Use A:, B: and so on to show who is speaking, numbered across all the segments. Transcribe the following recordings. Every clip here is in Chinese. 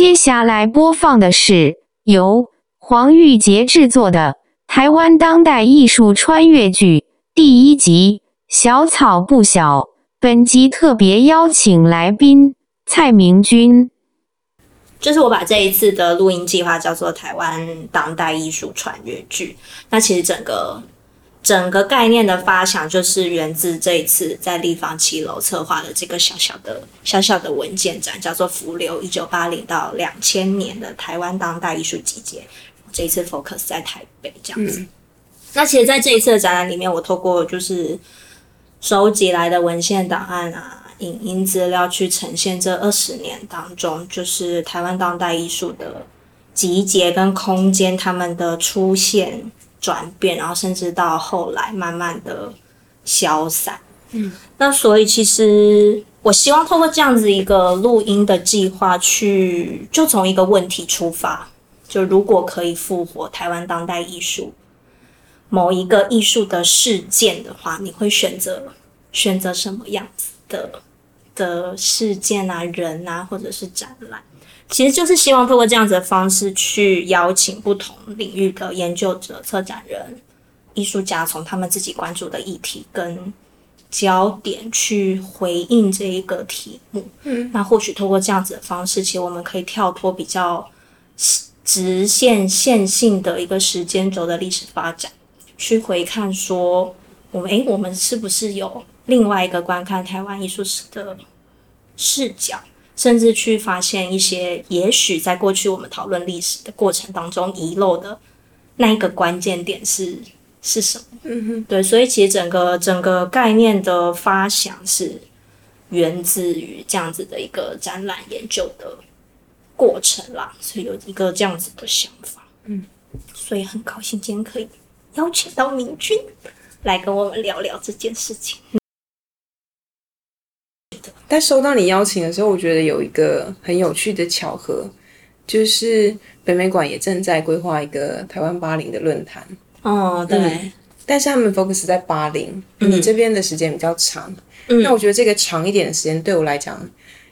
A: 接下来播放的是由黄玉洁制作的台湾当代艺术穿越剧第一集《小草不小》。本集特别邀请来宾蔡明君。
B: 就是我把这一次的录音计划叫做台湾当代艺术穿越剧。那其实整个整个概念的发想，就是源自这一次在立方七楼策划的这个小小的小小的文件展，叫做《浮流一九八零到两千年的台湾当代艺术集结》。这一次 focus 在台北这样子。嗯、那其实，在这一次的展览里面，我透过就是收集来的文献档案啊。影音资料去呈现这二十年当中，就是台湾当代艺术的集结跟空间，他们的出现、转变，然后甚至到后来慢慢的消散。嗯，那所以其实我希望透过这样子一个录音的计划，去就从一个问题出发，就如果可以复活台湾当代艺术某一个艺术的事件的话，你会选择选择什么样子的？的事件啊、人啊，或者是展览，其实就是希望透过这样子的方式去邀请不同领域的研究者、策展人、艺术家，从他们自己关注的议题跟焦点去回应这一个题目。嗯，那或许透过这样子的方式，其实我们可以跳脱比较直线线性的一个时间轴的历史发展，去回看说，我们诶，我们是不是有另外一个观看台湾艺术史的视角，甚至去发现一些也许在过去我们讨论历史的过程当中遗漏的那一个关键点是是什么？嗯哼，对，所以其实整个整个概念的发想是源自于这样子的一个展览研究的过程啦，所以有一个这样子的想法。嗯，所以很高兴今天可以邀请到明君来跟我们聊聊这件事情。
C: 在收到你邀请的时候，我觉得有一个很有趣的巧合，就是北美馆也正在规划一个台湾八零的论坛。
B: 哦，对、嗯。
C: 但是他们 focus 在八零，你这边的时间比较长。嗯。那我觉得这个长一点的时间对我来讲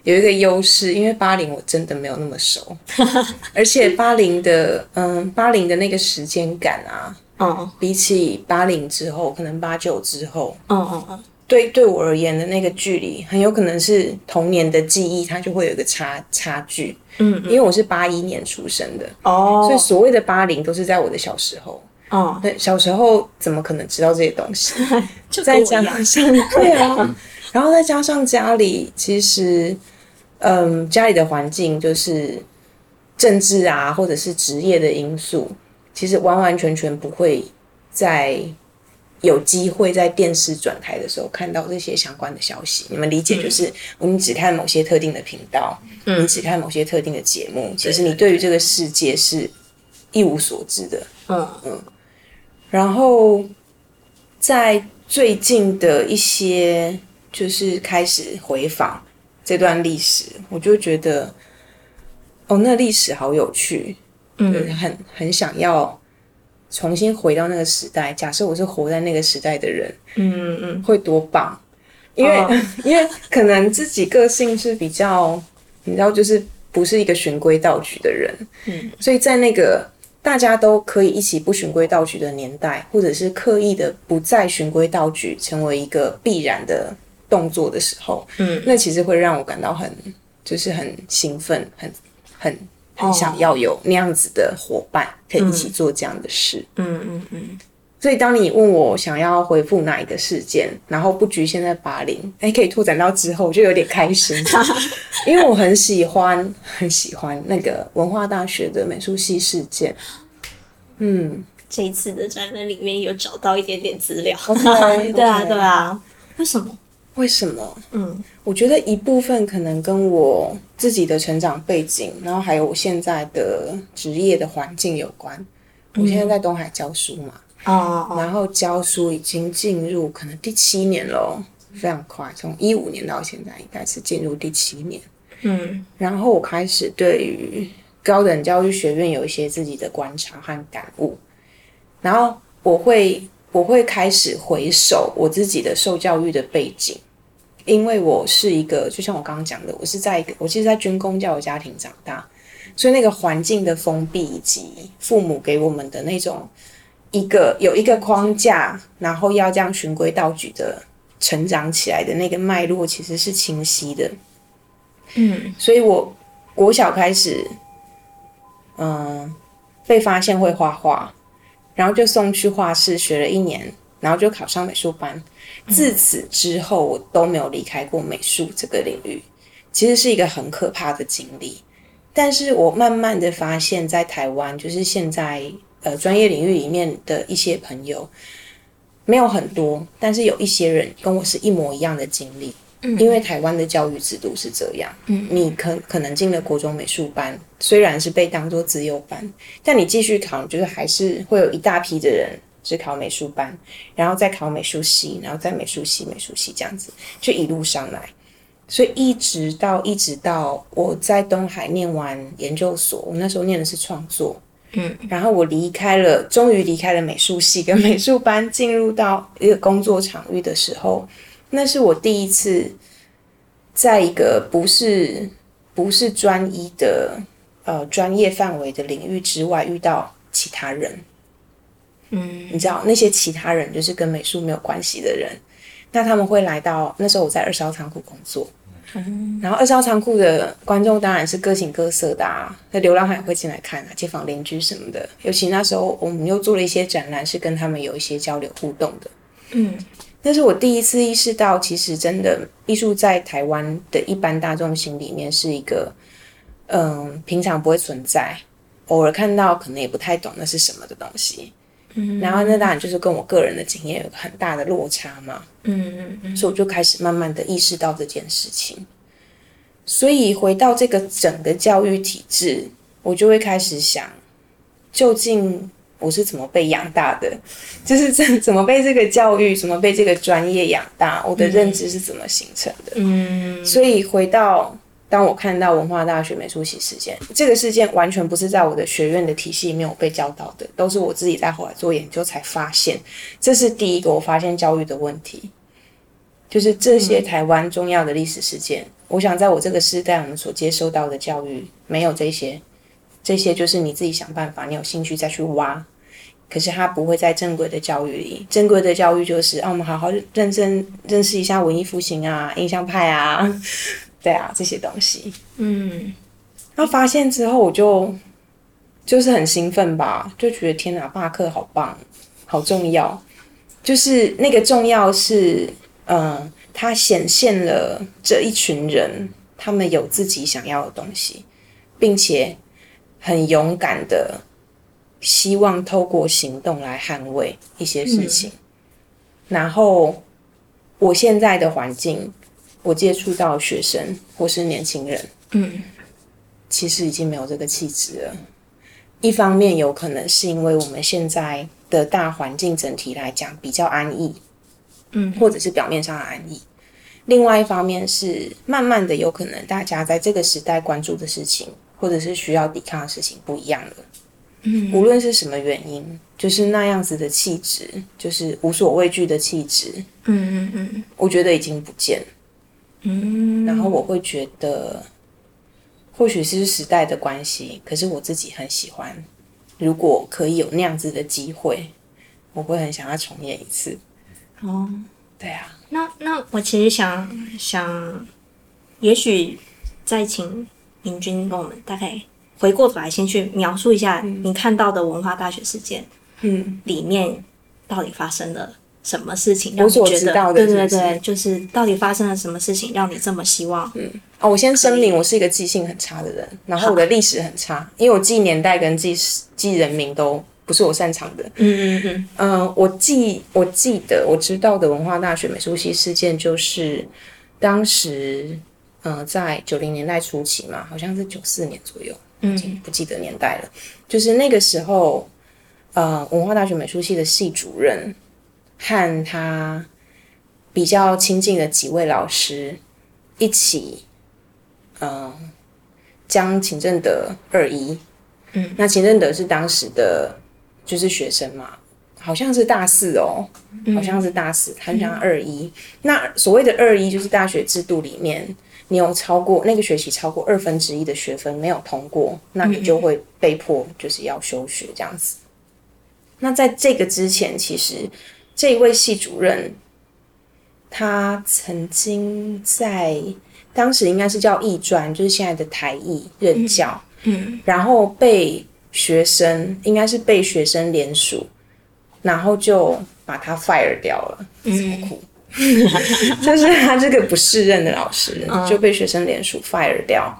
C: 有一个优势，因为八零我真的没有那么熟，而且八零的嗯八零的那个时间感啊，哦，比起八零之后，可能八九之后，嗯嗯嗯。对，对我而言的那个距离，很有可能是童年的记忆，它就会有一个差差距。嗯，嗯，因为我是八一年出生的，哦，所以所谓的八零都是在我的小时候。哦，对，小时候怎么可能知道这些东西？就再加上对啊，然后再加上家里，其实，嗯，家里的环境就是政治啊，或者是职业的因素，其实完完全全不会在。有机会在电视转台的时候看到这些相关的消息，你们理解就是，我们只看某些特定的频道，嗯，你只看某些特定的节目，其实你对于这个世界是一无所知的，嗯。嗯。然后在最近的一些就是开始回访这段历史，我就觉得，哦，那历史好有趣，嗯，很很想要。重新回到那个时代，假设我是活在那个时代的人，嗯嗯，会多棒！因为、哦、因为可能自己个性是比较，你知道，就是不是一个循规蹈矩的人，嗯，所以在那个大家都可以一起不循规蹈矩的年代，或者是刻意的不再循规蹈矩成为一个必然的动作的时候，嗯，那其实会让我感到很，就是很兴奋，很很。很想要有那样子的伙伴，可以一起做这样的事。嗯嗯嗯。所以当你问我想要回复哪一个事件，然后不局限在八零，哎，可以拓展到之后，我就有点开心，因为我很喜欢很喜欢那个文化大学的美术系事件。嗯，
B: 这一次的展览里面有找到一点点资料。Okay, 对啊，对啊。为什么？
C: 为什么？嗯，我觉得一部分可能跟我自己的成长背景，然后还有我现在的职业的环境有关。我现在在东海教书嘛，哦、嗯，然后教书已经进入可能第七年了，非常快，从一五年到现在应该是进入第七年。嗯，然后我开始对于高等教育学院有一些自己的观察和感悟，然后我会我会开始回首我自己的受教育的背景。因为我是一个，就像我刚刚讲的，我是在一个，我其实，在军工教育家庭长大，所以那个环境的封闭以及父母给我们的那种一个有一个框架，然后要这样循规蹈矩的成长起来的那个脉络，其实是清晰的。
B: 嗯，
C: 所以我国小开始，嗯，被发现会画画，然后就送去画室学了一年，然后就考上美术班。自此之后，我都没有离开过美术这个领域，其实是一个很可怕的经历。但是我慢慢的发现，在台湾，就是现在呃专业领域里面的一些朋友，没有很多，但是有一些人跟我是一模一样的经历。嗯，因为台湾的教育制度是这样，嗯，你可可能进了国中美术班，虽然是被当做自由班，但你继续考，就是还是会有一大批的人。是考美术班，然后再考美术系，然后再美术系、美术系这样子，就一路上来。所以一直到一直到我在东海念完研究所，我那时候念的是创作，
B: 嗯，
C: 然后我离开了，终于离开了美术系跟美术班，进入到一个工作场域的时候，那是我第一次在一个不是不是专一的呃专业范围的领域之外遇到其他人。
B: 嗯，
C: 你知道那些其他人就是跟美术没有关系的人，那他们会来到那时候我在二十号仓库工作，
B: 嗯，
C: 然后二十号仓库的观众当然是各形各色的啊，那流浪汉也会进来看啊，街坊邻居什么的，尤其那时候我们又做了一些展览，是跟他们有一些交流互动的，
B: 嗯，
C: 那是我第一次意识到，其实真的艺术在台湾的一般大众心里面是一个，嗯，平常不会存在，偶尔看到可能也不太懂那是什么的东西。然后那当然就是跟我个人的经验有很大的落差嘛，
B: 嗯嗯嗯，
C: 所以我就开始慢慢的意识到这件事情。所以回到这个整个教育体制，我就会开始想，究竟我是怎么被养大的？就是怎怎么被这个教育，怎么被这个专业养大？我的认知是怎么形成的？
B: 嗯，
C: 所以回到。当我看到文化大学美术系事件，这个事件完全不是在我的学院的体系里面我被教导的，都是我自己在后来做研究才发现。这是第一个我发现教育的问题，就是这些台湾重要的历史事件，我想在我这个时代，我们所接受到的教育没有这些，这些就是你自己想办法，你有兴趣再去挖，可是它不会在正规的教育里。正规的教育就是，啊，我们好好认真认识一下文艺复兴啊，印象派啊。对啊，这些东西，
B: 嗯，
C: 然后发现之后，我就就是很兴奋吧，就觉得天哪，罢课好棒，好重要。就是那个重要是，嗯，它显现了这一群人，他们有自己想要的东西，并且很勇敢的希望透过行动来捍卫一些事情。嗯，然后我现在的环境。我接触到学生或是年轻人，
B: 嗯，
C: 其实已经没有这个气质了。一方面有可能是因为我们现在的大环境整体来讲比较安逸，
B: 嗯，
C: 或者是表面上的安逸。另外一方面是慢慢的有可能大家在这个时代关注的事情，或者是需要抵抗的事情不一样了。
B: 嗯，
C: 无论是什么原因，就是那样子的气质，就是无所畏惧的气质。
B: 嗯嗯嗯，
C: 我觉得已经不见了。
B: 嗯，
C: 然后我会觉得，或许是时代的关系，可是我自己很喜欢。如果可以有那样子的机会，我会很想要重演一次。
B: 哦，
C: 对啊。
B: 那那我其实想想，也许再请明君跟我们大概回过头来，先去描述一下你看到的文化大学事件，
C: 嗯，
B: 里面到底发生了。什么事情让你觉得？对对对，就是到底发生了什么事情让你这么希望？
C: 嗯，哦，我先声明，我是一个记性很差的人，然后我的历史很差，因为我记年代跟记记人名都不是我擅长的。
B: 嗯嗯嗯。
C: 嗯，我记我记得我知道的文化大学美术系事件，就是当时，呃，在九零年代初期嘛，好像是九四年左右，嗯，不记得年代了。就是那个时候，呃，文化大学美术系的系主任。和他比较亲近的几位老师一起，嗯，将秦正德二一，
B: 嗯，
C: 那秦正德是当时的就是学生嘛，好像是大四哦，好像是大四，他就叫二一。那所谓的二一，就是大学制度里面你有超过那个学期超过二分之一的学分没有通过，那你就会被迫就是要休学这样子。那在这个之前，其实这一位系主任，他曾经在当时应该是叫艺专，就是现在的台艺任教，嗯，然后被学生应该是被学生联署，然后就把他 fire 掉了，这么苦。就是他这个不适任的老师就被学生联署 fire 掉，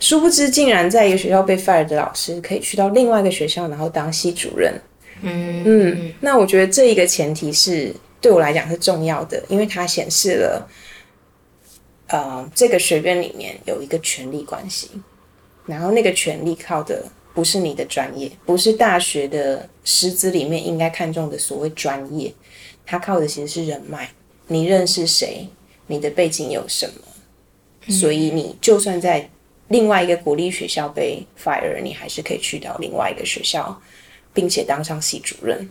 C: 殊不知竟然在一个学校被 fire 的老师可以去到另外一个学校，然后当系主任。嗯嗯，那我觉得这一个前提是对我来讲是重要的，因为它显示了，呃，这个学院里面有一个权力关系，然后那个权力靠的不是你的专业，不是大学的师资里面应该看重的所谓专业，它靠的其实是人脉。你认识谁？你的背景有什么？所以你就算在另外一个国立学校被 fire，你还是可以去到另外一个学校，并且当上系主任。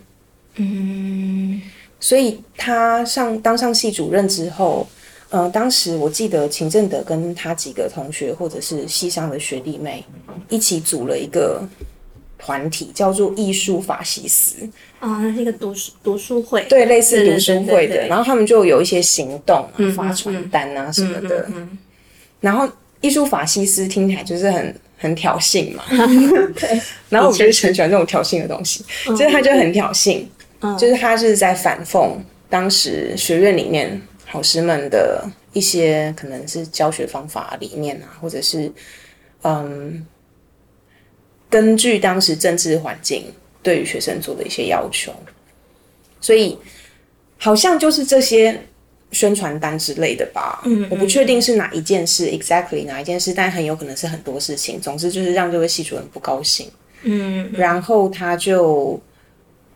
C: 嗯，所以他上当上系主任之后，呃，当时我记得秦正德跟他几个同学或者是系上的学弟妹一起组了一个。团体叫做艺术法西斯
B: 哦，那是一个读书读书会，
C: 对，类似读书会的。然后他们就有一些行动，发传单啊什么的。然后艺术法西斯听起来就是很很挑衅嘛，对。然后我就是很喜欢这种挑衅的东西，就是他就很挑衅，就是他是在反讽当时学院里面老师们的一些可能是教学方法理念啊，或者是嗯。根据当时政治环境对于学生做的一些要求，所以好像就是这些宣传单之类的吧。嗯，嗯，我不确定是哪一件事，exactly 哪一件事，但很有可能是很多事情。总之就是让这位系主任不高兴。嗯，嗯，然后他就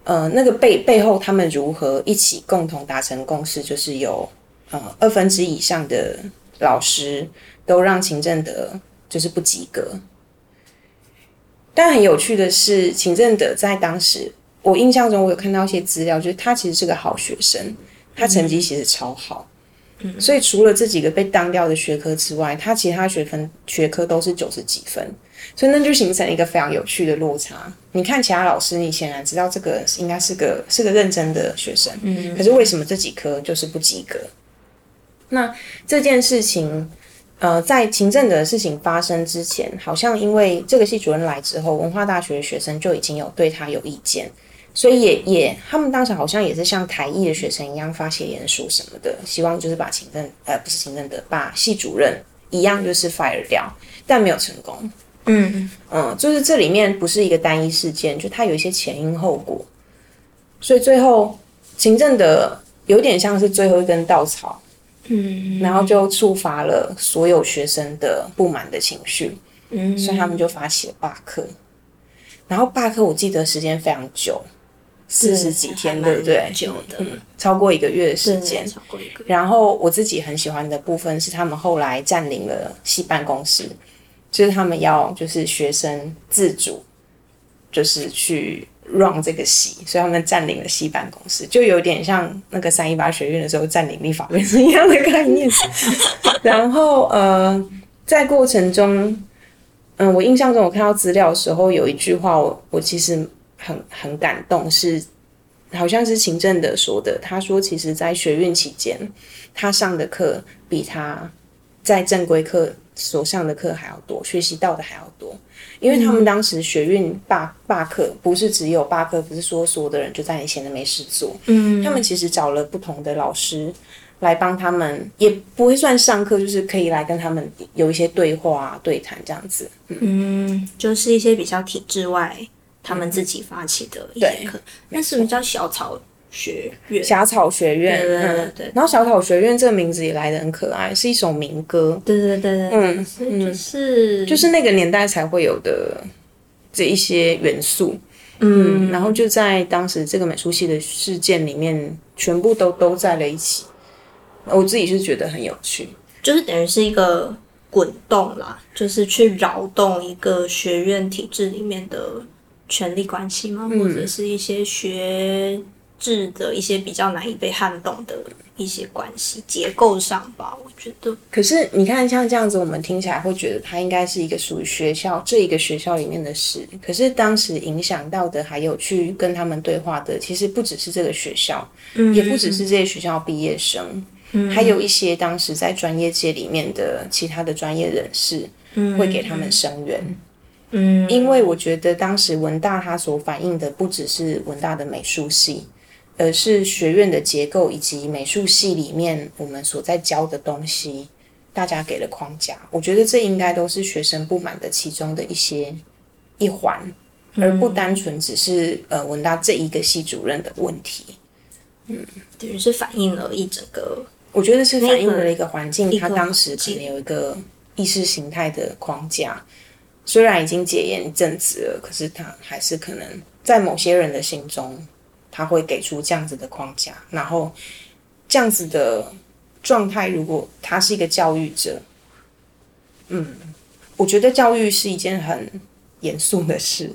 C: 呃，那个背背后他们如何一起共同达成共识，就是有呃二分之一以上的老师都让秦正德就是不及格。但很有趣的是，秦正德在当时，我印象中我有看到一些资料，就是他其实是个好学生，他成绩其实超好，嗯，所以除了这几个被当掉的学科之外，他其他学分学科都是九十几分，所以那就形成一个非常有趣的落差。你看其他老师，你显然知道这个应该是个是个认真的学生，嗯，可是为什么这几科就是不及格？那这件事情。呃，在秦政的事情发生之前，好像因为这个系主任来之后，文化大学的学生就已经有对他有意见，所以也也他们当时好像也是像台艺的学生一样发写联署什么的，希望就是把行政呃不是行政的，把系主任一样就是 fire 掉，但没有成功。嗯嗯，就是这里面不是一个单一事件，就它有一些前因后果，所以最后行政的有点像是最后一根稻草。嗯，然后就触发了所有学生的不满的情绪，嗯，所以他们就发起了罢课。然后罢课，我记得时间非常久，四十几天，对不对？
B: 久的，
C: 嗯，超过一个月的时间。超过一个月。然后我自己很喜欢的部分是，他们后来占领了系办公室，就是他们要就是学生自主，就是去。run 这个系，所以他们占领了系办公室，就有点像那个三一八学院的时候占领立法院是一样的概念。然后呃，在过程中，嗯、呃，我印象中我看到资料的时候，有一句话我我其实很很感动，是好像是秦正德说的，他说其实在学运期间，他上的课比他在正规课所上的课还要多，学习到的还要多。因为他们当时学运罢罢课，不是只有罢课，不是说所有的人就在你闲着没事做。嗯，他们其实找了不同的老师来帮他们，也不会算上课，就是可以来跟他们有一些对话、对谈这样子。嗯，嗯，
B: 就是一些比较体制外，他们自己发起的一些课。那是不是叫小草？学院，
C: 小草学院，
B: 对对对，
C: 然后小草学院这个名字也来的很可爱，是一首民歌。
B: 对对对对，嗯，就是
C: 就是那个年代才会有的这一些元素。嗯，嗯，然后就在当时这个美术系的事件里面，全部都都在了一起。我自己是觉得很有趣，
B: 就是等于是一个滚动啦，就是去扰动一个学院体制里面的权力关系吗？嗯、或者是一些学。制的一些比较难以被撼动的一些关系结构上吧，我觉得。
C: 可是你看，像这样子，我们听起来会觉得它应该是一个属于学校这一个学校里面的事。可是当时影响到的，还有去跟他们对话的，其实不只是这个学校，嗯，也不只是这些学校毕业生，嗯，还有一些当时在专业界里面的其他的专业人士，嗯，会给他们声援。嗯，因为我觉得当时文大它所反映的不只是文大的美术系，而是学院的结构以及美术系里面我们所在教的东西，大家给了框架。我觉得这应该都是学生不满的其中的一些一环，而不单纯只是呃文大这一个系主任的问题。
B: 嗯，等于是反映了一整个，
C: 我觉得是反映了一个环境，它当时可能有一个意识形态的框架。虽然已经解严一阵子了，可是他还是可能在某些人的心中，他会给出这样子的框架，然后这样子的状态。如果他是一个教育者，嗯，我觉得教育是一件很严肃的事，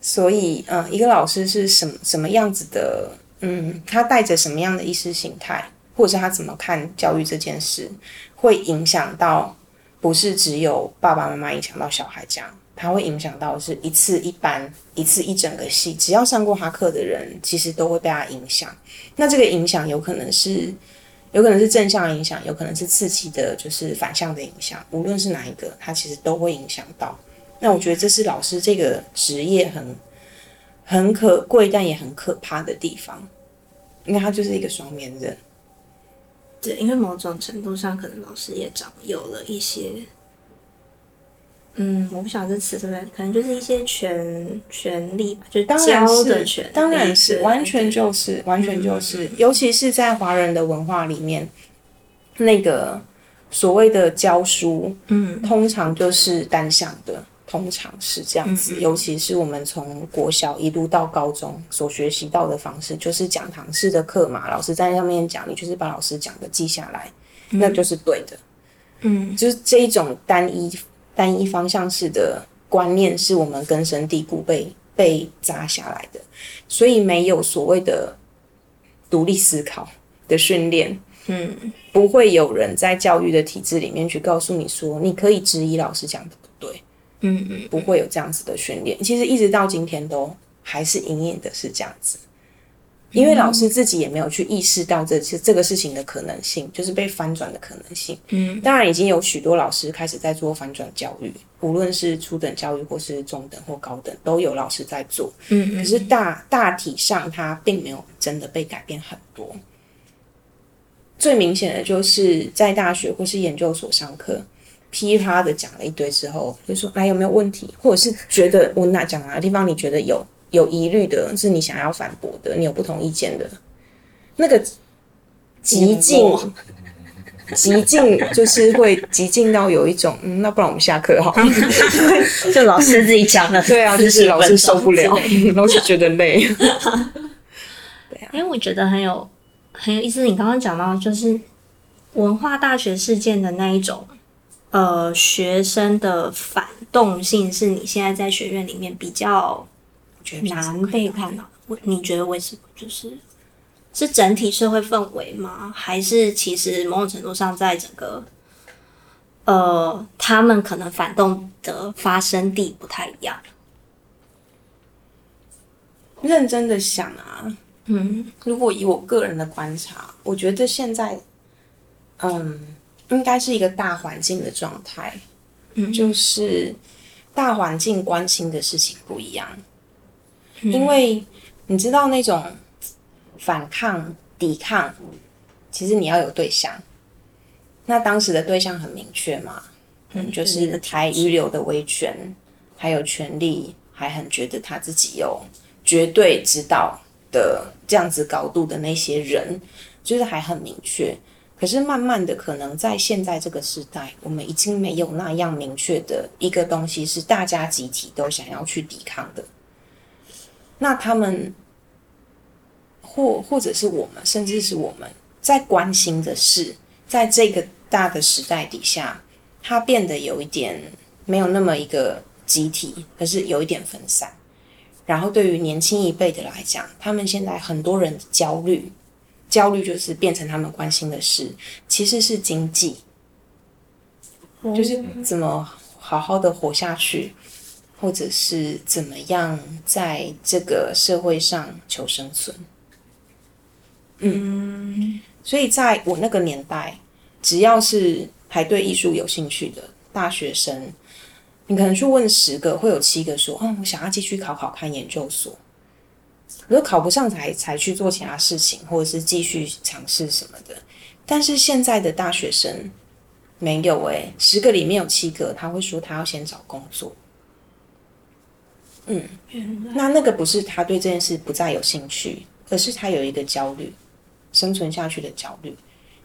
C: 所以，嗯，一个老师是什什么样子的，嗯，他带着什么样的意识形态，或者是他怎么看教育这件事，会影响到。不是只有爸爸妈妈影响到小孩这样，他会影响到是一次一班，一次一整个系，只要上过他课的人，其实都会被他影响。那这个影响有可能是，有可能是正向影响，有可能是刺激的，就是反向的影响。无论是哪一个，他其实都会影响到。那我觉得这是老师这个职业很很可贵，但也很可怕的地方，因为他就是一个双面人。
B: 对，因为某种程度上，可能老师也长有了一些，嗯，我不晓得这词对不对，可能就是一些权权利吧，就是教的权，
C: 当然是，完全就是，完全就是，嗯、尤其是在华人的文化里面，那个所谓的教书，嗯，通常就是单向的。通常是这样子，尤其是我们从国小一路到高中所学习到的方式，就是讲堂式的课嘛。老师在上面讲，你就是把老师讲的记下来，那就是对的。嗯，就是这一种单一单一方向式的观念，是我们根深蒂固被被扎下来的，所以没有所谓的独立思考的训练。嗯，不会有人在教育的体制里面去告诉你说，你可以质疑老师讲的。嗯嗯，不会有这样子的训练。其实一直到今天都还是隐隐的是这样子，因为老师自己也没有去意识到这这这个事情的可能性，就是被翻转的可能性。嗯，当然已经有许多老师开始在做翻转教育，无论是初等教育或是中等或高等，都有老师在做。嗯，可是大大体上，它并没有真的被改变很多。最明显的就是在大学或是研究所上课。噼啪的讲了一堆之后，就说：“来，有没有问题？或者是觉得我哪讲哪个地方你觉得有有疑虑的，是你想要反驳的，你有不同意见的，那个极尽极尽就是会极尽到有一种，嗯，那不然我们下课好，
B: 就老师自己讲的，
C: 对啊，就是老师受不了，老师觉得累。对啊，
B: 因为我觉得很有很有意思。你刚刚讲到就是文化大学事件的那一种。”呃，学生的反动性是你现在在学院里面比较难被看到的。你觉得为什么？就是是整体社会氛围吗？还是其实某种程度上，在整个呃，他们可能反动的发生地不太一样？
C: 认真的想啊，嗯，如果以我个人的观察，我觉得现在，嗯。应该是一个大环境的状态，嗯，就是大环境关心的事情不一样，嗯，因为你知道那种反抗、抵抗，其实你要有对象。那当时的对象很明确嘛，嗯，就是还遗留的威权，还有权利，还很觉得他自己有绝对指导的这样子高度的那些人，就是还很明确。可是慢慢的，可能在现在这个时代，我们已经没有那样明确的一个东西是大家集体都想要去抵抗的。那他们，或或者是我们，甚至是我们在关心的事，在这个大的时代底下，它变得有一点没有那么一个集体，可是有一点分散。然后对于年轻一辈的来讲，他们现在很多人焦虑，焦虑就是变成他们关心的事，其实是经济，就是怎么好好的活下去，或者是怎么样在这个社会上求生存。嗯，所以在我那个年代，只要是还对艺术有兴趣的大学生，你可能去问十个，会有七个说：“嗯，我想要继续考考看研究所。”如果考不上才才去做其他事情，或者是继续尝试什么的。但是现在的大学生没有诶、欸，十个里面有七个他会说他要先找工作。嗯，那那个不是他对这件事不再有兴趣，而是他有一个焦虑。生存下去的焦虑，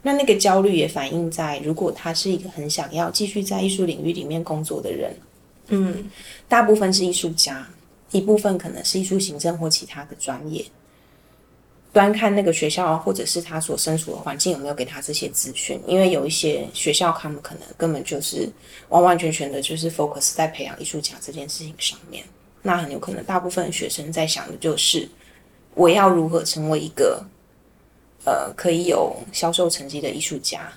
C: 那那个焦虑也反映在，如果他是一个很想要继续在艺术领域里面工作的人，嗯，大部分是艺术家，一部分可能是艺术行政或其他的专业。端看那个学校或者是他所身处的环境有没有给他这些资讯，因为有一些学校他们可能根本就是完完全全的就是 focus 在培养艺术家这件事情上面，那很有可能大部分学生在想的就是我要如何成为一个。呃，可以有销售成绩的艺术家，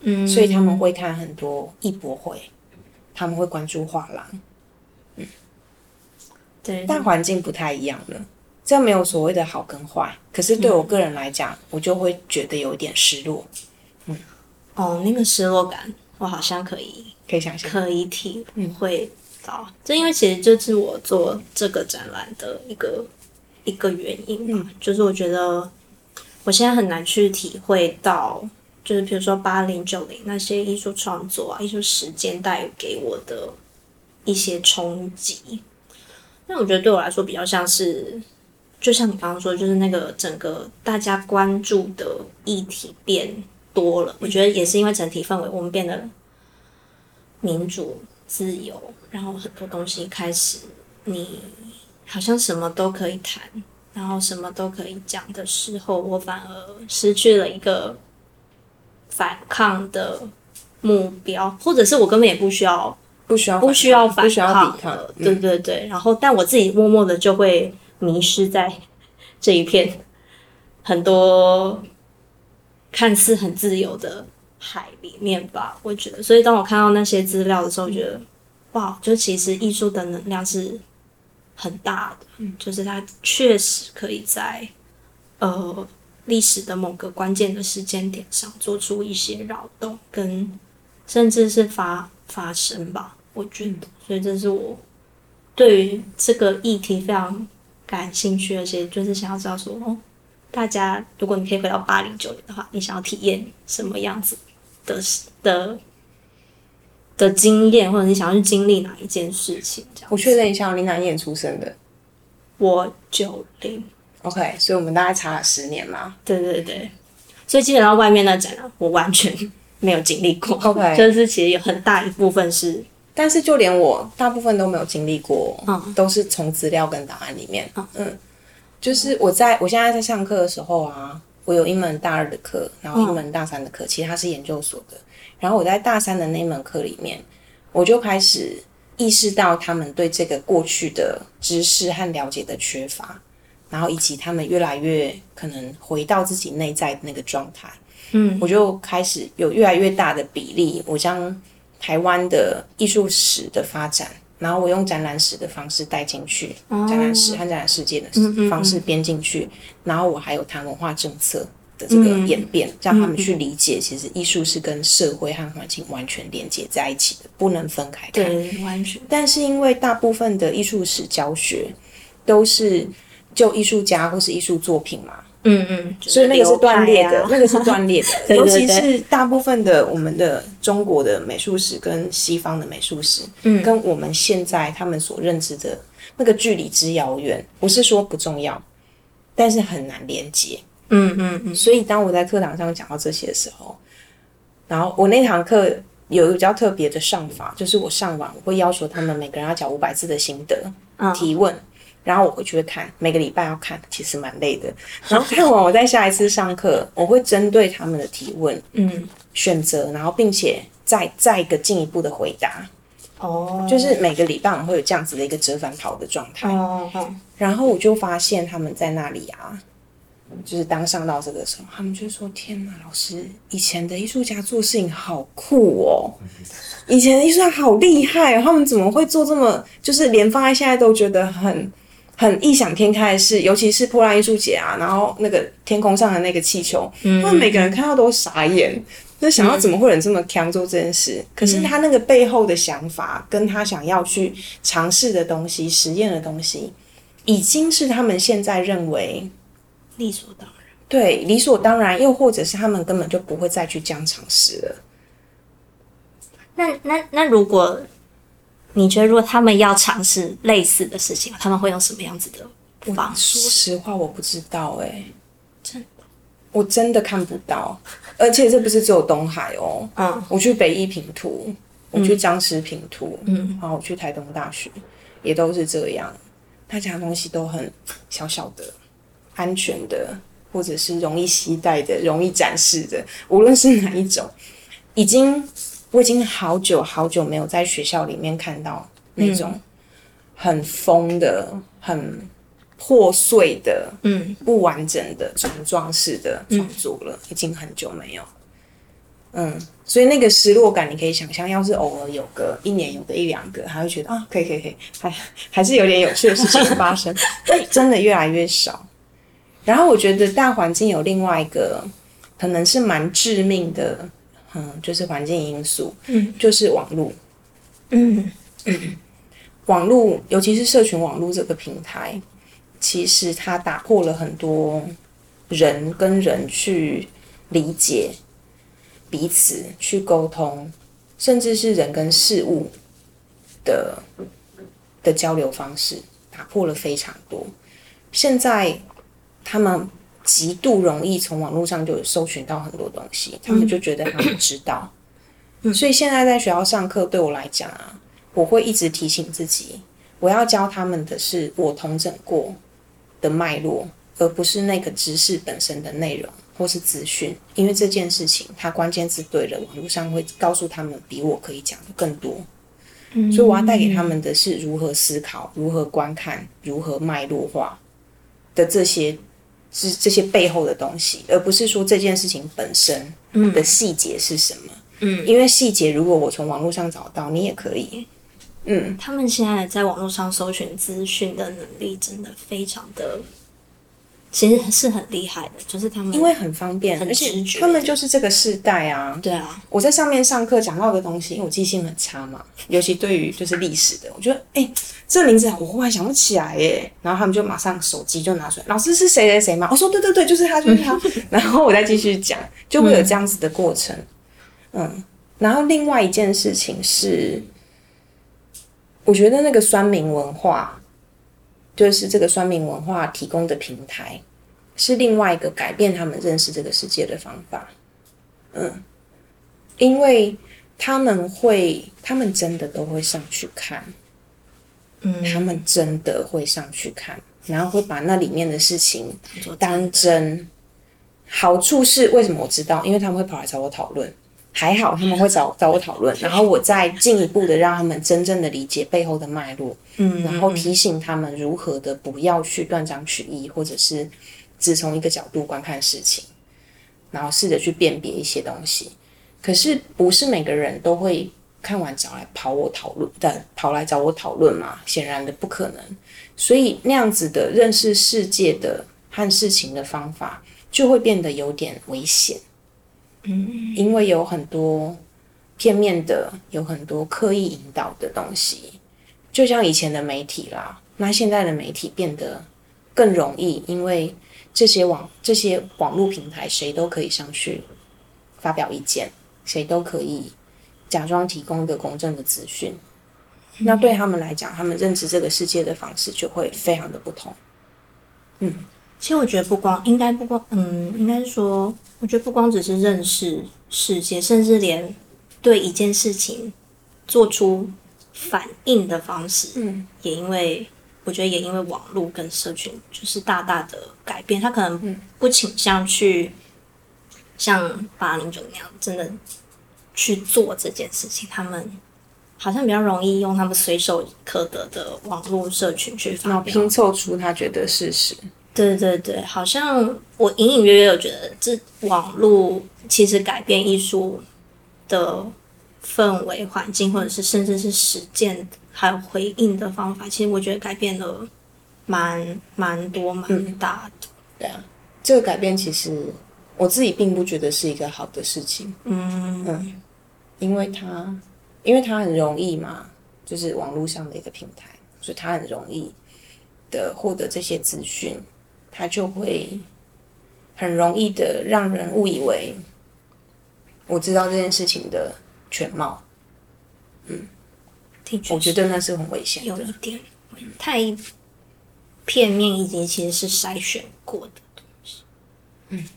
C: 嗯，所以他们会看很多艺博会，他们会关注画廊，嗯，对，但环境不太一样了，这没有所谓的好跟坏，可是对我个人来讲，嗯，我就会觉得有一点失落，嗯，
B: 哦，那个失落感，我好像可以
C: 可以想象，
B: 可以体会到，这因为其实就是我做这个展览的一个一个原因嘛，嗯，就是我觉得。我现在很难去体会到，就是比如说八零九零那些艺术创作啊、艺术时间带给我的一些冲击。那我觉得对我来说比较像是，就像你刚刚说，就是那个整个大家关注的议题变多了。我觉得也是因为整体氛围，我们变得民主、自由，然后很多东西开始，你好像什么都可以谈。然后什么都可以讲的时候，我反而失去了一个反抗的目标，或者是我根本也不需要，
C: 不需要，
B: 不需要反抗，
C: 不需要抵抗。
B: 对对对。然后，但我自己默默的就会迷失在这一片很多看似很自由的海里面吧。我觉得，所以当我看到那些资料的时候，我觉得哇，就其实艺术的能量是。很大的，嗯，就是它确实可以在呃历史的某个关键的时间点上做出一些扰动，跟甚至是发发生吧，我觉得。所以这是我对于这个议题非常感兴趣，而且就是想要知道说，哦，大家如果你可以回到八零九零的话，你想要体验什么样子的的？的经验，或者你想要去经历哪一件事情？这样，
C: 我确认一下，你哪年出生的？
B: 我九零。
C: OK，所以我们大概差了十年嘛。
B: 对对对，所以基本上外面那展览，我完全没有经历过。OK，就是其实有很大一部分是，
C: 但是就连我大部分都没有经历过，嗯，都是从资料跟档案里面。嗯嗯，就是我在我现在在上课的时候啊，我有一门大二的课，然后一门大三的课，嗯，其他是研究所的。然后我在大三的那门课里面，我就开始意识到他们对这个过去的知识和了解的缺乏，然后以及他们越来越可能回到自己内在的那个状态。嗯，我就开始有越来越大的比例，我将台湾的艺术史的发展，然后我用展览史的方式带进去，展览史和展览世界的方式编进去，然后我还有谈文化政策。的这个演变，让他们去理解，其实艺术是跟社会和环境完全连接在一起的，不能分开。
B: 对，完全。
C: 但是因为大部分的艺术史教学都是就艺术家或是艺术作品嘛，
B: 嗯嗯，
C: 所以 那个是断裂的，那个是断裂的。尤其是大部分的我们的中国的美术史跟西方的美术史，嗯，跟我们现在他们所认知的那个距离之遥远，不是说不重要，但是很难连接。
B: 嗯嗯嗯，
C: 所以当我在课堂上讲到这些的时候，然后我那堂课有一个比较特别的上法，就是我上网我会要求他们每个人要讲五百字的心得提问，然后我回去会看，每个礼拜要看，其实蛮累的。然后看完我在下一次上课，我会针对他们的提问，嗯，选择，然后并且再再一个进一步的回答，哦，就是每个礼拜我们会有这样子的一个折返跑的状态。哦，然后我就发现他们在那里啊，就是当上到这个时候，他们就说：“天哪，老师，以前的艺术家做事情好酷哦，以前的艺术家好厉害哦，他们怎么会做这么，就是连放在现在都觉得很。”很异想天开的事，尤其是破烂艺术节啊，然后那个天空上的那个气球，嗯，他们每个人看到都傻眼，就想到怎么会有人这么强做这件事？嗯、可是他那个背后的想法，跟他想要去尝试的东西、实验的东西，已经是他们现在认为
B: 理所当然。
C: 对，理所当然，又或者是他们根本就不会再去这样尝试了。
B: 那那那如果？你觉得如果他们要尝试类似的事情，他们会用什么样子的方式？
C: 说实话，我不知道哎、欸，
B: 真的，
C: 我真的看不到。而且这不是只有东海哦，嗯，我去北一平图，我去彰师平图，嗯，然后我去台东大学，也都是这样。大家东西都很小小的、安全的，或者是容易携带的、容易展示的，无论是哪一种，已经。我已经好久好久没有在学校里面看到那种很疯的、嗯、很破碎的、嗯，不完整的重装式的创作了、嗯，已经很久没有。嗯，所以那个失落感，你可以想象，要是偶尔有个一年有个一两个，还会觉得啊，可以可以可以，还还是有点有趣的事情发生。但真的越来越少。然后我觉得大环境有另外一个，可能是蛮致命的。嗯，就是环境因素，嗯，就是网络，嗯嗯，网络，尤其是社群网络这个平台，其实它打破了很多人跟人去理解彼此、去沟通，甚至是人跟事物的的交流方式，打破了非常多。现在他们。极度容易从网络上就搜寻到很多东西，他们就觉得他们知道，嗯，所以现在在学校上课对我来讲啊，我会一直提醒自己，我要教他们的是我统整过的脉络，而不是那个知识本身的内容或是资讯，因为这件事情它关键字对了，网络上会告诉他们比我可以讲的更多，嗯，所以我要带给他们的是如何思考、如何观看、如何脉络化的这些。是这些背后的东西，而不是说这件事情本身的细节是什么。嗯，因为细节如果我从网络上找到，你也可以。嗯，
B: 他们现在在网络上搜寻资讯的能力真的非常的。其实是很厉害的，就是他们
C: 因为很方便，而且他们就是这个世代啊。
B: 对啊，
C: 我在上面上课讲到的东西，因为我记性很差嘛，尤其对于就是历史的，我觉得哎、欸，这名字我忽然想不起来耶，然后他们就马上手机就拿出来，老师是谁谁谁吗？我说对对对，就是他，就是他。然后我再继续讲，就会有这样子的过程。嗯，然后另外一件事情是，我觉得那个酸民文化。就是这个酸民文化提供的平台，是另外一个改变他们认识这个世界的方法。嗯，因为他们会，他们真的都会上去看，嗯，他们真的会上去看，然后会把那里面的事情当真。好处是为什么我知道？因为他们会跑来找我讨论。还好他们会找找我讨论，然后我再进一步的让他们真正的理解背后的脉络，嗯，然后提醒他们如何的不要去断章取义，或者是只从一个角度观看事情，然后试着去辨别一些东西。可是不是每个人都会看完找来跑我讨论的，跑来找我讨论嘛？显然的不可能。所以那样子的认识世界的和事情的方法就会变得有点危险。嗯，因为有很多片面的，有很多刻意引导的东西，就像以前的媒体啦，那现在的媒体变得更容易，因为这些网这些网络平台，谁都可以上去发表意见，谁都可以假装提供一个公正的资讯。那对他们来讲，他们认知这个世界的方式就会非常的不同。嗯。
B: 其实我觉得不光应该不光，嗯，应该是说，我觉得不光只是认识世界，甚至连对一件事情做出反应的方式，嗯，也因为我觉得也因为网络跟社群就是大大的改变，他可能不倾向去像八零九那样真的去做这件事情，他们好像比较容易用他们随手可得的网络社群去
C: 拼凑出他觉得事实。
B: 对对对，好像我隐隐约约有觉得，这网络其实改变艺术的氛围环境，或者是甚至是实践还有回应的方法，其实我觉得改变了蛮蛮多蛮大的。
C: 嗯。对啊，这个改变其实我自己并不觉得是一个好的事情。嗯嗯，因为它因为它很容易嘛，就是网络上的一个平台，所以它很容易的获得这些资讯。他就会很容易的让人误以为我知道这件事情的全貌，嗯，我觉得那是很危险的，
B: 有一点太片面，以及其实是筛选过的东西。嗯，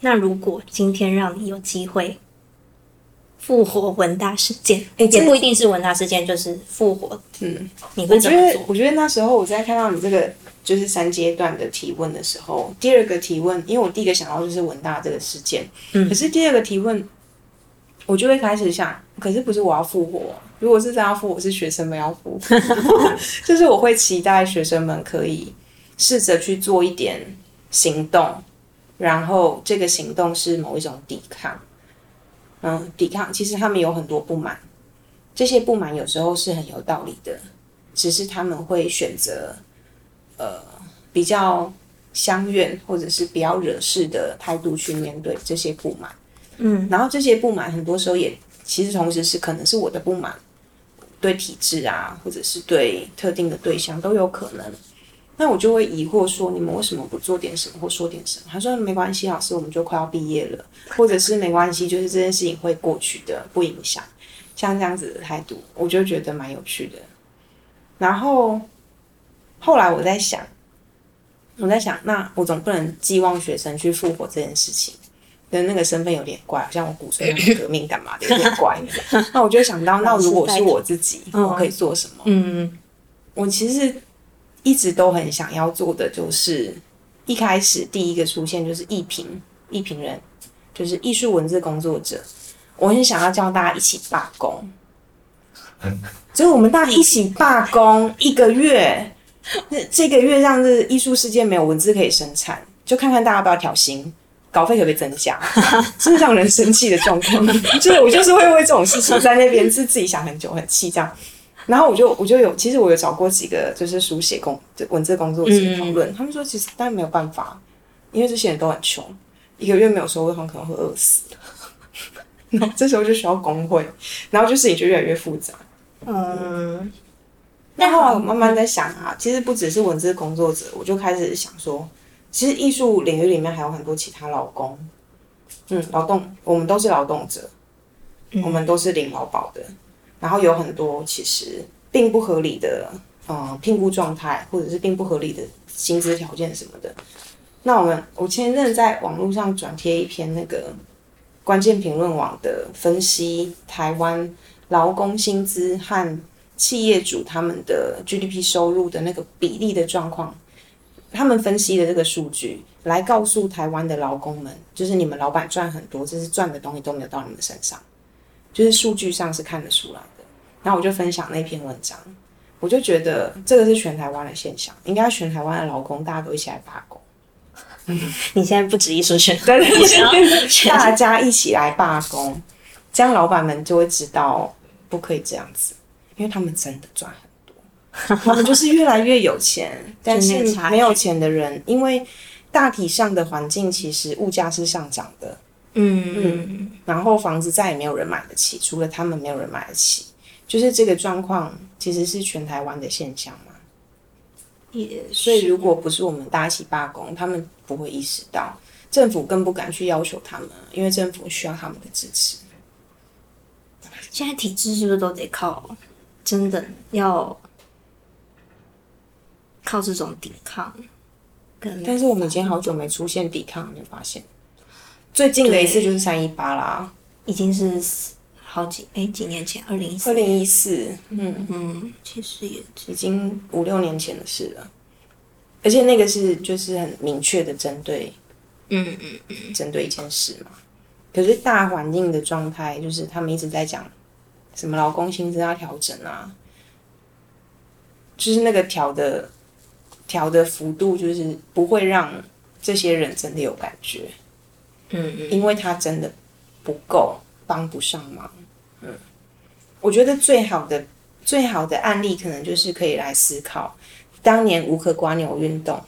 B: 那如果今天让你有机会复活文大事件，也不一定是文大事件，就是复活，嗯，你会怎么做？
C: 我觉得，我觉得那时候我在看到你这个。就是三阶段的提问的时候，第二个提问，因为我第一个想到就是文大这个事件，嗯，可是第二个提问，我就会开始想，可是不是我要复活，如果是这样复活，是学生们要复活，就是我会期待学生们可以试着去做一点行动，然后这个行动是某一种抵抗，嗯，抵抗，其实他们有很多不满，这些不满有时候是很有道理的，只是他们会选择。呃，比较相怨或者是比较惹事的态度去面对这些不满，嗯，然后这些不满很多时候也其实同时是可能是我的不满，对体制啊，或者是对特定的对象都有可能。那我就会疑惑说，你们为什么不做点什么或说点什么？他说没关系，老师，我们就快要毕业了，或者是没关系，就是这件事情会过去的，不影响。像这样子的态度，我就觉得蛮有趣的。然后。后来我在想，我在想，那我总不能寄望学生去复活这件事情，跟那个身份有点怪，好像我鼓吹革命干嘛的，有点怪。那我就想到，那如果是我自己，我可以做什么？嗯，我其实一直都很想要做的，就是一开始第一个出现就是艺评，艺评人就是艺术文字工作者，我很想要叫大家一起罢工，所 以我们大家一起罢工一个月。那这个月让这艺术世界没有文字可以生产，就看看大家要不要调薪，稿费可不可以增加，是让人生气的状况。就是我就是会为这种事情在那边是自己想很久很气这样，然后我就我就有其实我有找过几个就是书写工文字工作者讨论，他们说其实当然没有办法，因为这些人都很穷，一个月没有收入，他们可能会饿死。然后这时候就需要工会，然后就事情就越来越复杂。嗯。但后来我慢慢在想啊，其实不只是文字工作者，我就开始想说，其实艺术领域里面还有很多其他劳工，嗯，劳动，我们都是劳动者，我们都是领劳保的，然后有很多其实并不合理的，呃，聘雇状态，或者是并不合理的薪资条件什么的。那我们，我前阵在网络上转贴一篇那个关键评论网的分析，台湾劳工薪资和企业主他们的 GDP 收入的那个比例的状况，他们分析的这个数据来告诉台湾的劳工们，就是你们老板赚很多，就是赚的东西都没有到你们身上，就是数据上是看得出来的。然后我就分享那篇文章，我就觉得这个是全台湾的现象，应该全台湾的劳工大家都一起来罢工。
B: 嗯，你现在不止一说全，
C: 对，大家一起来罢工，这样老板们就会知道不可以这样子。因为他们真的赚很多，他们就是越来越有钱，但 是没有钱的人，因为大体上的环境其实物价是上涨的，嗯嗯，然后房子再也没有人买得起，除了他们没有人买得起，就是这个状况其实是全台湾的现象嘛。也，所以如果不是我们大家一起罢工，他们不会意识到，政府更不敢去要求他们，因为政府需要他们的支持。
B: 现在体制是不是都得靠？真的要靠这种抵抗，
C: 但是我们已经好久没出现抵抗，你发现最近的一次就是三一八啦，
B: 已经是好几哎、欸、几年前，二零一四，
C: 二零一四，嗯。
B: 嗯，其实也
C: 已经五六年前的事了，而且那个是就是很明确的针对，嗯嗯嗯，针对一件事嘛。可是大环境的状态就是他们一直在讲。什么劳工薪资要调整啊，就是那个调的调的幅度，就是不会让这些人真的有感觉，
B: 嗯嗯，
C: 因为他真的不够，帮不上忙，嗯，我觉得最好的最好的案例，可能就是可以来思考当年无壳瓜牛运动。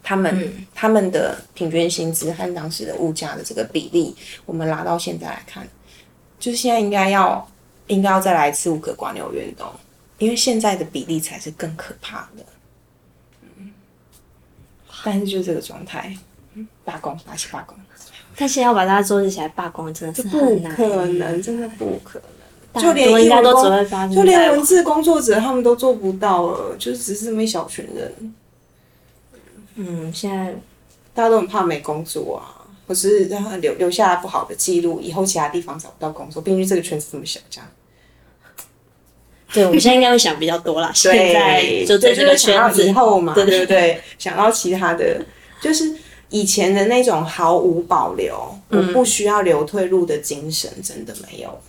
C: 他们、嗯、他们的平均薪资和当时的物价的这个比例，我们拿到现在来看，就是现在应该要应该要再来一次无壳瓜牛运动，因为现在的比例才是更可怕的。嗯，但是就这个状态，罢工还是罢工，
B: 但现在要把大家组织起来罢工，真的是，
C: 不可能，真的不可能，
B: 就连人家都只会发，
C: 就连文字工作者他们都做不到了，就只是这么一小群人。
B: 嗯，现在
C: 大家都很怕没工作啊，或是让他留留下不好的记录，以后其他地方找不到工作。毕竟这个圈子这么小，这样。
B: 对，我们现在应该会想比较多啦。现在就在这个圈子
C: 以后嘛，对对对，想到其他的，就是以前的那种毫无保留，我不需要留退路的精神，真的没有，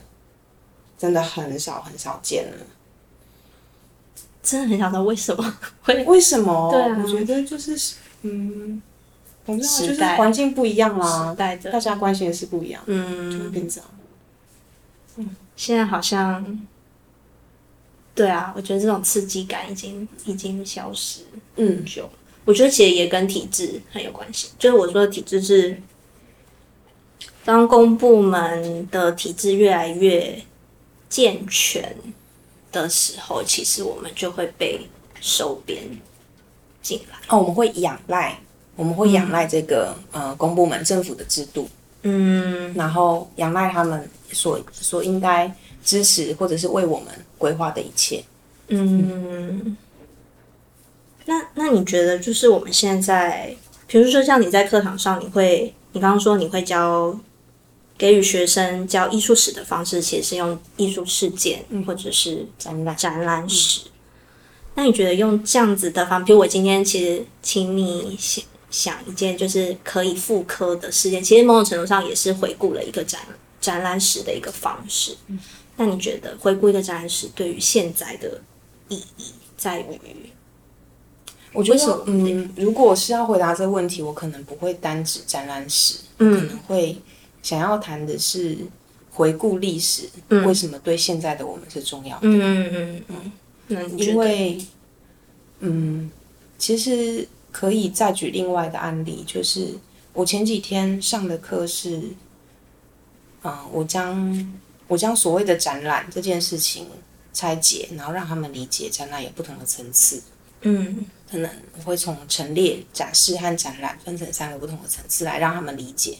C: 真的很少很少见了。
B: 真的很想知道为什么 会？
C: 为什么？
B: 对啊，
C: 我觉得就是，嗯，我们就是环境不一样啦，
B: 大
C: 家关心的是不一样，
B: 嗯，
C: 就会变这样。
B: 嗯，现在好像，对啊，我觉得这种刺激感已经已经消失。
C: 嗯，
B: 就我觉得其实也跟体制很有关系。就是我说的体制是，当公部门的体制越来越健全。的时候，其实我们就会被收编进来。
C: 哦，我们会仰赖，我们会仰赖这个、嗯、呃公部门政府的制度，
B: 嗯，
C: 然后仰赖他们所所应该支持或者是为我们规划的一切。
B: 嗯，那那你觉得，就是我们现在，比如说像你在课堂上，你会，你刚刚说你会教。给予学生教艺术史的方式，其实是用艺术事件或者是展览展览史。嗯。那你觉得用这样子的方，比如我今天其实请你想想一件就是可以复刻的事件，其实某种程度上也是回顾了一个展展览史的一个方式。嗯。那你觉得回顾一个展览史对于现在的意义在于？
C: 我觉得，嗯，如果是要回答这个问题，我可能不会单指展览史，嗯，可能会。想要谈的是回顾历史，嗯，为什么对现在的我们是重要的？
B: 嗯嗯嗯嗯，嗯，
C: 因为，嗯，其实可以再举另外的案例，就是我前几天上的课是，啊、呃，我将我将所谓的展览这件事情拆解，然后让他们理解展览有不同的层次。
B: 嗯，
C: 可能我会从陈列、展示和展览分成三个不同的层次来让他们理解。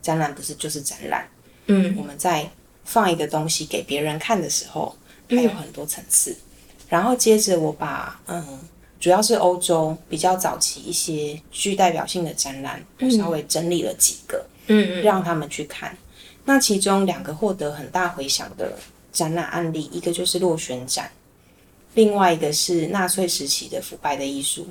C: 展览不是就是展览，
B: 嗯，
C: 我们在放一个东西给别人看的时候，还有很多层次。嗯、然后接着我把嗯，主要是欧洲比较早期一些具代表性的展览，我稍微整理了几个，
B: 嗯嗯，
C: 让他们去看。那其中两个获得很大回响的展览案例，一个就是落选展，另外一个是纳粹时期的腐败的艺术。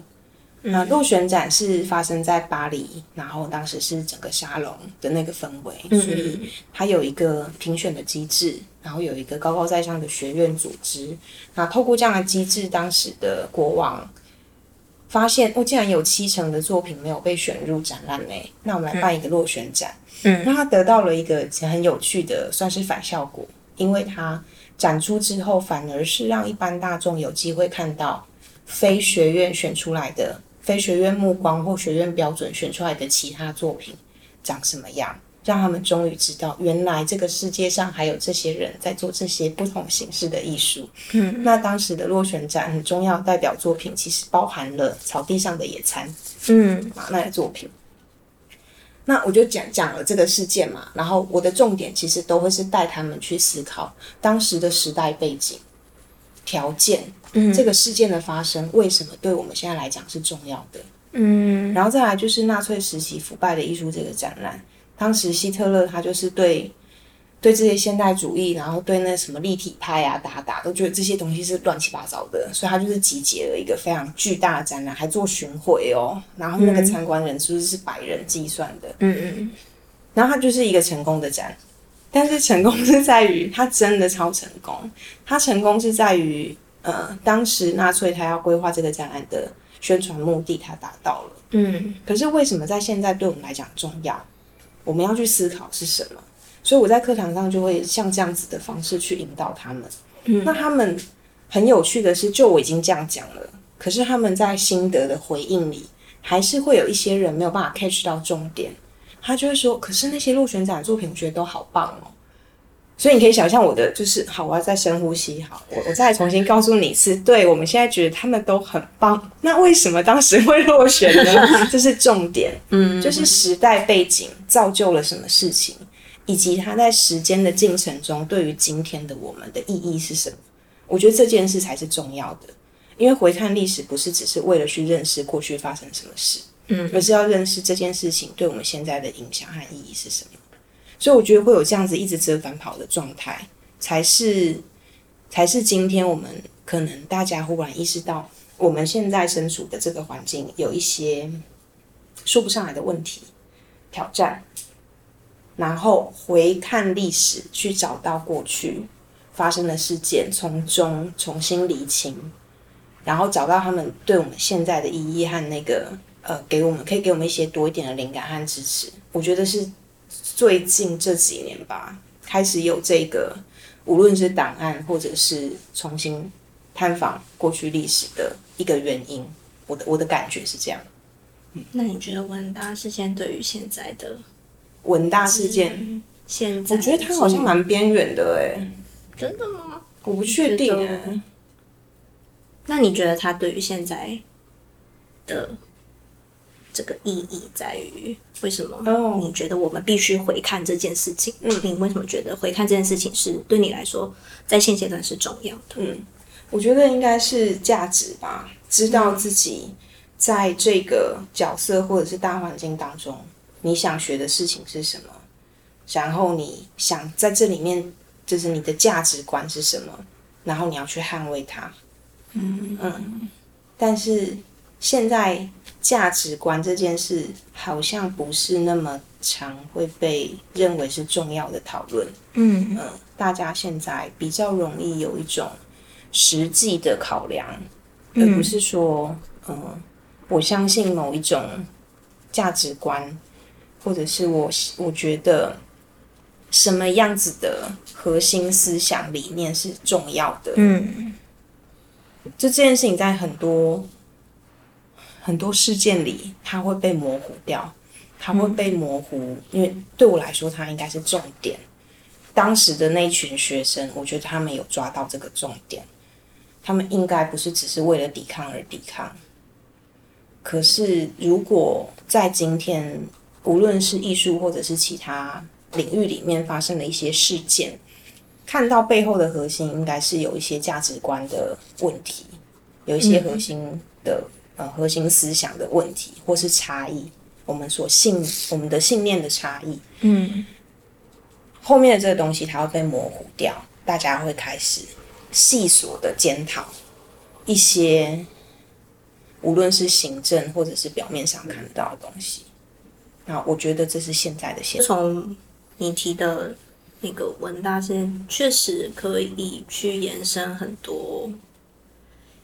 C: 那落选展是发生在巴黎，然后当时是整个沙龙的那个氛围，嗯、所以它有一个评选的机制，然后有一个高高在上的学院组织。那透过这样的机制，当时的国王发现，哦，竟然有七成的作品没有被选入展览内，那我们来办一个落选展。
B: 嗯，
C: 那他得到了一个很有趣的，算是反效果，因为他展出之后，反而是让一般大众有机会看到非学院选出来的。非学院目光或学院标准选出来的其他作品长什么样，让他们终于知道，原来这个世界上还有这些人在做这些不同形式的艺术。
B: 嗯，
C: 那当时的落选展很重要代表作品，其实包含了草地上的野餐。
B: 嗯，
C: 马奈的作品。那我就讲讲了这个事件嘛，然后我的重点其实都会是带他们去思考当时的时代背景。条件，嗯，这个事件的发生为什么对我们现在来讲是重要的？
B: 嗯，
C: 然后再来就是纳粹时期腐败的艺术这个展览，当时希特勒他就是对对这些现代主义，然后对那什么立体派啊、打打都觉得这些东西是乱七八糟的，所以他就是集结了一个非常巨大的展览，还做巡回哦，然后那个参观人数是百人计算的，
B: 嗯嗯，
C: 然后它就是一个成功的展。但是成功是在于他真的超成功，他成功是在于呃，当时纳粹他要规划这个展览的宣传目的，他达到了。嗯，可是为什么在现在对我们来讲重要？我们要去思考是什么？所以我在课堂上就会像这样子的方式去引导他们。嗯，那他们很有趣的是，就我已经这样讲了，可是他们在心得的回应里，还是会有一些人没有办法 catch 到重点。他就会说：“可是那些落选展的作品，我觉得都好棒哦。”所以你可以想象我的就是好，我要再深呼吸。好，我我再重新告诉你一次，对，我们现在觉得他们都很棒。那为什么当时会落选呢？这是重点。嗯，就是时代背景造就了什么事情，以及它在时间的进程中对于今天的我们的意义是什么？我觉得这件事才是重要的。因为回看历史，不是只是为了去认识过去发生什么事，嗯，而是要认识这件事情对我们现在的影响和意义是什么。所以我觉得会有这样子一直折返跑的状态，才是才是今天我们可能大家忽然意识到，我们现在身处的这个环境有一些说不上来的问题、挑战，然后回看历史，去找到过去发生的事件，从中重新厘清，然后找到他们对我们现在的意义和那个呃，给我们可以给我们一些多一点的灵感和支持。我觉得是。最近这几年吧，开始有这个，无论是档案或者是重新探访过去历史的一个原因。我的我的感觉是这样。
B: 嗯，那你觉得文大事件对于现在的
C: 文大事件，现在我觉得它好像蛮边缘的哎、欸。
B: 真的吗？
C: 我不确定哎、欸。
B: 那你觉得它对于现在的？这个意义在于为什么？你觉得我们必须回看这件事情？嗯，你为什么觉得回看这件事情是对你来说在现阶段是重要的？
C: 嗯，我觉得应该是价值吧，知道自己在这个角色或者是大环境当中，你想学的事情是什么，然后你想在这里面就是你的价值观是什么，然后你要去捍卫它。嗯嗯，但是现在。价值观这件事好像不是那么常会被认为是重要的讨论。嗯嗯，大家现在比较容易有一种实际的考量，而不是说，嗯，我相信某一种价值观，或者是我我觉得什么样子的核心思想理念是重要的。嗯，就这件事情在很多。很多事件里，它会被模糊掉，它会被模糊，嗯、因为对我来说，它应该是重点。当时的那群学生，我觉得他们有抓到这个重点，他们应该不是只是为了抵抗而抵抗。可是，如果在今天，无论是艺术或者是其他领域里面发生的一些事件，看到背后的核心，应该是有一些价值观的问题，有一些核心的。嗯呃，核心思想的问题，或是差异，我们所信，我们的信念的差异，嗯，后面的这个东西，它会被模糊掉，大家会开始细琐的检讨一些，无论是行政或者是表面上看得到的东西。那我觉得这是现在的现状。
B: 从你提的那个文大先，确实可以去延伸很多。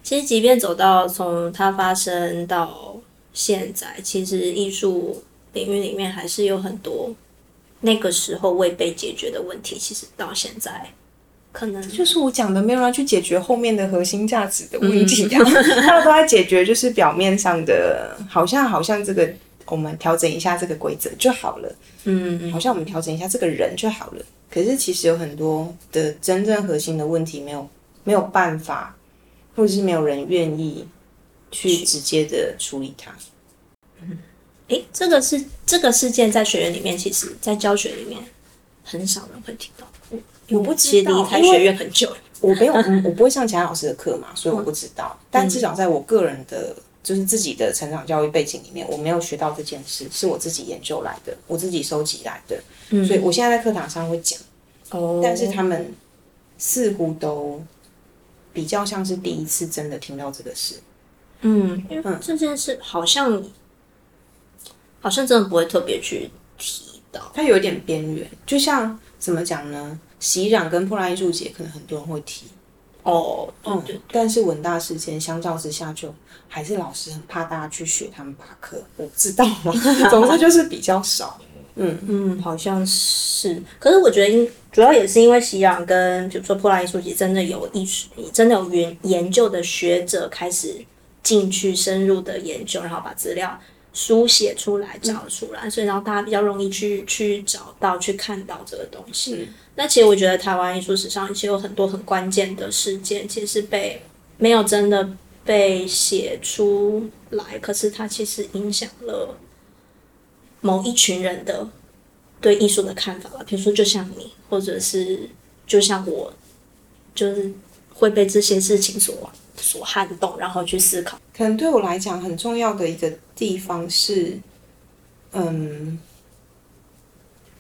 B: 其实，即便走到从它发生到现在，其实艺术领域里面还是有很多那个时候未被解决的问题。其实到现在，可能
C: 就是我讲的，没有人去解决后面的核心价值的问题，他们都在解决就是表面上的，好像好像这个我们调整一下这个规则就好了，嗯，好像我们调整一下这个人就好了。可是其实有很多的真正核心的问题没有没有办法。或者是没有人愿意去直接的处理它。
B: 嗯，诶，这个是这个事件在学院里面，其实，在教学里面很少人会听到。我我不知道，离开学院很久，
C: 我没有，我不会上其他老师的课嘛，所以我不知道。嗯，但至少在我个人的，就是自己的成长教育背景里面，我没有学到这件事，是我自己研究来的，我自己收集来的。嗯，所以我现在在课堂上会讲。哦，但是他们似乎都。比较像是第一次真的听到这个事，
B: 嗯，因为这件事好像好像真的不会特别去提到，
C: 它有点边缘。就像怎么讲呢？洗染跟破烂艺术节可能很多人会提
B: 哦，嗯，
C: 但是文大事件相较之下，就还是老师很怕大家去学他们把课，我不知道吗？总之就是比较少。嗯
B: 嗯，好像是。可是我觉得，因主要也是因为西洋跟比如说破烂艺术节，真的有艺术，真的有研研究的学者开始进去深入的研究，然后把资料书写出来、找出来，嗯、所以然后大家比较容易去去找到、去看到这个东西。嗯、那其实我觉得台湾艺术史上其实有很多很关键的事件，其实是被没有真的被写出来，可是它其实影响了。某一群人的对艺术的看法吧，比如说就像你，或者是就像我，就是会被这些事情所所撼动，然后去思考。
C: 可能对我来讲很重要的一个地方是，嗯，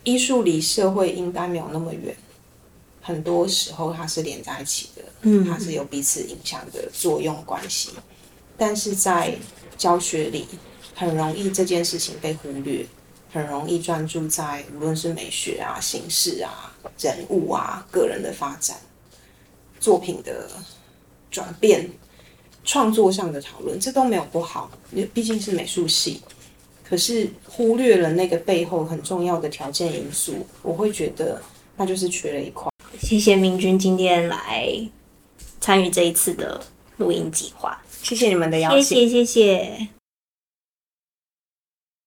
C: 艺术离社会应该没有那么远，很多时候它是连在一起的，嗯，它是有彼此影响的作用关系，但是在教学里。很容易这件事情被忽略，很容易专注在无论是美学啊、形式啊、人物啊、个人的发展、作品的转变、创作上的讨论，这都没有不好，因为毕竟是美术系。可是忽略了那个背后很重要的条件因素，我会觉得那就是缺了一块。
B: 谢谢明君今天来参与这一次的录音计划，
C: 谢谢你们的邀请，
B: 谢谢谢谢。